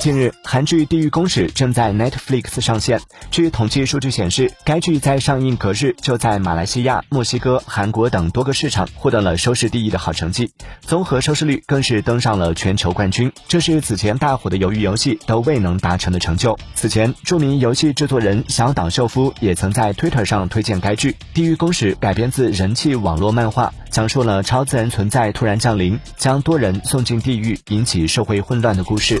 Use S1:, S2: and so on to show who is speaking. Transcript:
S1: 近日，韩剧《地狱公使》正在 Netflix 上线。据统计数据显示，该剧在上映隔日就在马来西亚、墨西哥、韩国等多个市场获得了收视第一的好成绩，综合收视率更是登上了全球冠军。这是此前大火的《鱿鱼游戏》都未能达成的成就。此前著名游戏制作人小岛秀夫也曾在 Twitter 上推荐该剧，《地狱公使》改编自人气网络漫画，讲述了超自然存在突然降临，将多人送进地狱，引起社会混乱的故事。